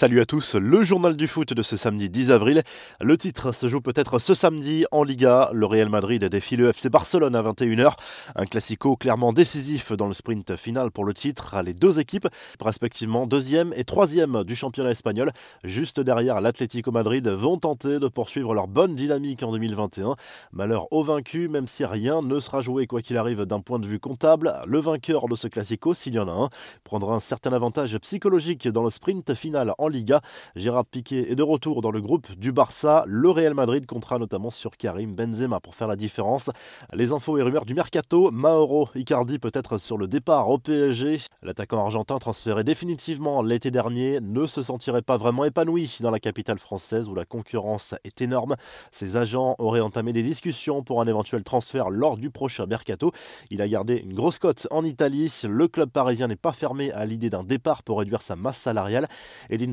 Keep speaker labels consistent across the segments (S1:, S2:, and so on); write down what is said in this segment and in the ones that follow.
S1: Salut à tous, le journal du foot de ce samedi 10 avril. Le titre se joue peut-être ce samedi en Liga. Le Real Madrid défie le FC Barcelone à 21h. Un classico clairement décisif dans le sprint final pour le titre. Les deux équipes, respectivement deuxième et troisième du championnat espagnol, juste derrière l'Atlético Madrid, vont tenter de poursuivre leur bonne dynamique en 2021. Malheur au vaincu, même si rien ne sera joué quoi qu'il arrive d'un point de vue comptable. Le vainqueur de ce classico, s'il y en a un, prendra un certain avantage psychologique dans le sprint final en Liga. Gérard Piquet est de retour dans le groupe du Barça. Le Real Madrid comptera notamment sur Karim Benzema pour faire la différence. Les infos et rumeurs du mercato, Mauro Icardi peut être sur le départ au PSG. L'attaquant argentin transféré définitivement l'été dernier ne se sentirait pas vraiment épanoui dans la capitale française où la concurrence est énorme. Ses agents auraient entamé des discussions pour un éventuel transfert lors du prochain mercato. Il a gardé une grosse cote en Italie. Le club parisien n'est pas fermé à l'idée d'un départ pour réduire sa masse salariale.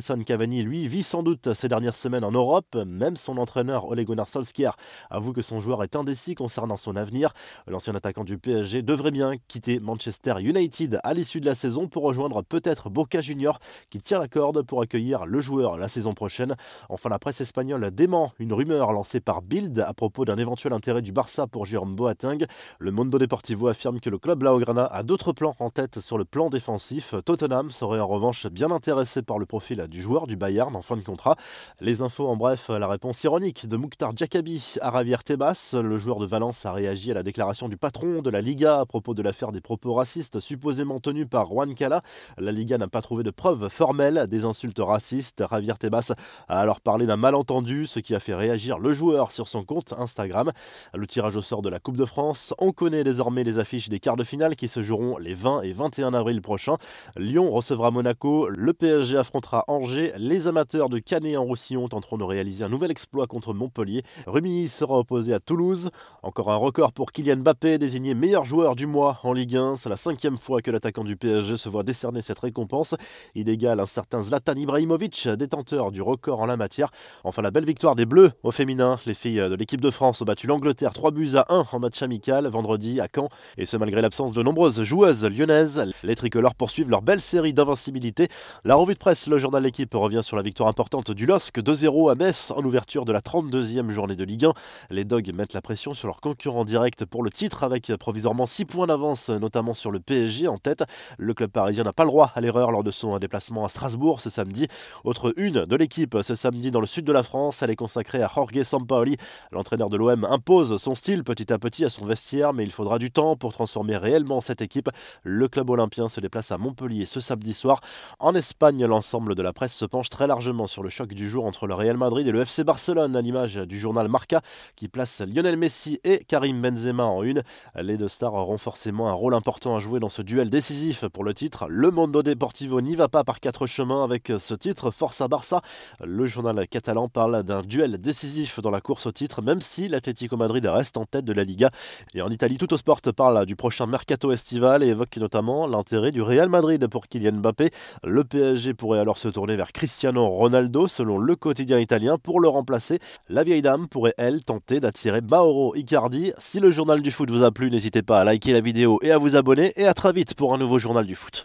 S1: Cavani, lui, vit sans doute ces dernières semaines en Europe. Même son entraîneur Ole Gunnar Solskjaer avoue que son joueur est indécis concernant son avenir. L'ancien attaquant du PSG devrait bien quitter Manchester United à l'issue de la saison pour rejoindre peut-être Boca Junior qui tient la corde pour accueillir le joueur la saison prochaine. Enfin, la presse espagnole dément une rumeur lancée par Bild à propos d'un éventuel intérêt du Barça pour Jérôme Boateng. Le Mondo Deportivo affirme que le club Blaugrana a d'autres plans en tête sur le plan défensif. Tottenham serait en revanche bien intéressé par le profil du joueur du Bayern en fin de contrat. Les infos en bref, la réponse ironique de Mouktar Djakabi à Javier Tebas. Le joueur de Valence a réagi à la déclaration du patron de la Liga à propos de l'affaire des propos racistes supposément tenus par Juan Cala. La Liga n'a pas trouvé de preuves formelles des insultes racistes. Javier Tebas a alors parlé d'un malentendu, ce qui a fait réagir le joueur sur son compte Instagram. Le tirage au sort de la Coupe de France, on connaît désormais les affiches des quarts de finale qui se joueront les 20 et 21 avril prochains. Lyon recevra Monaco, le PSG affrontera Les amateurs de Canet en Roussillon tenteront de réaliser un nouvel exploit contre Montpellier. Rumilly sera opposé à Toulouse. Encore un record pour Kylian Mbappé, désigné meilleur joueur du mois en Ligue 1. C'est la cinquième fois que l'attaquant du PSG se voit décerner cette récompense. Il égale un certain Zlatan Ibrahimovic, détenteur du record en la matière. Enfin, la belle victoire des Bleus au féminin. Les filles de l'équipe de France ont battu l'Angleterre 3 buts à 1 en match amical vendredi à Caen. Et ce malgré l'absence de nombreuses joueuses lyonnaises. Les tricolores poursuivent leur belle série d'invincibilité. La revue de presse, le journal L'équipe revient sur la victoire importante du LOSC 2-0 à Metz en ouverture de la 32e journée de Ligue 1. Les Dogs mettent la pression sur leurs concurrents directs pour le titre avec provisoirement 6 points d'avance, notamment sur le PSG en tête. Le club parisien n'a pas le droit à l'erreur lors de son déplacement à Strasbourg ce samedi. Autre une de l'équipe ce samedi dans le sud de la France, elle est consacrée à Jorge Sampaoli. L'entraîneur de l'OM impose son style petit à petit à son vestiaire, mais il faudra du temps pour transformer réellement cette équipe. Le club olympien se déplace à Montpellier ce samedi soir. En Espagne, l'ensemble de la presse se penche très largement sur le choc du jour entre le Real Madrid et le FC Barcelone, à l'image du journal Marca qui place Lionel Messi et Karim Benzema en une. Les deux stars auront forcément un rôle important à jouer dans ce duel décisif pour le titre. Le Mondo Deportivo n'y va pas par quatre chemins avec ce titre, Force à Barça. Le journal catalan parle d'un duel décisif dans la course au titre, même si l'Atlético Madrid reste en tête de la Liga. Et en Italie, Tutto Sport parle du prochain mercato estival et évoque notamment l'intérêt du Real Madrid pour Kylian Mbappé. Le PSG pourrait alors se vers Cristiano Ronaldo, selon le quotidien italien, pour le remplacer. La vieille dame pourrait, elle, tenter d'attirer Mauro Icardi. Si le journal du foot vous a plu, n'hésitez pas à liker la vidéo et à vous abonner. Et à très vite pour un nouveau journal du foot.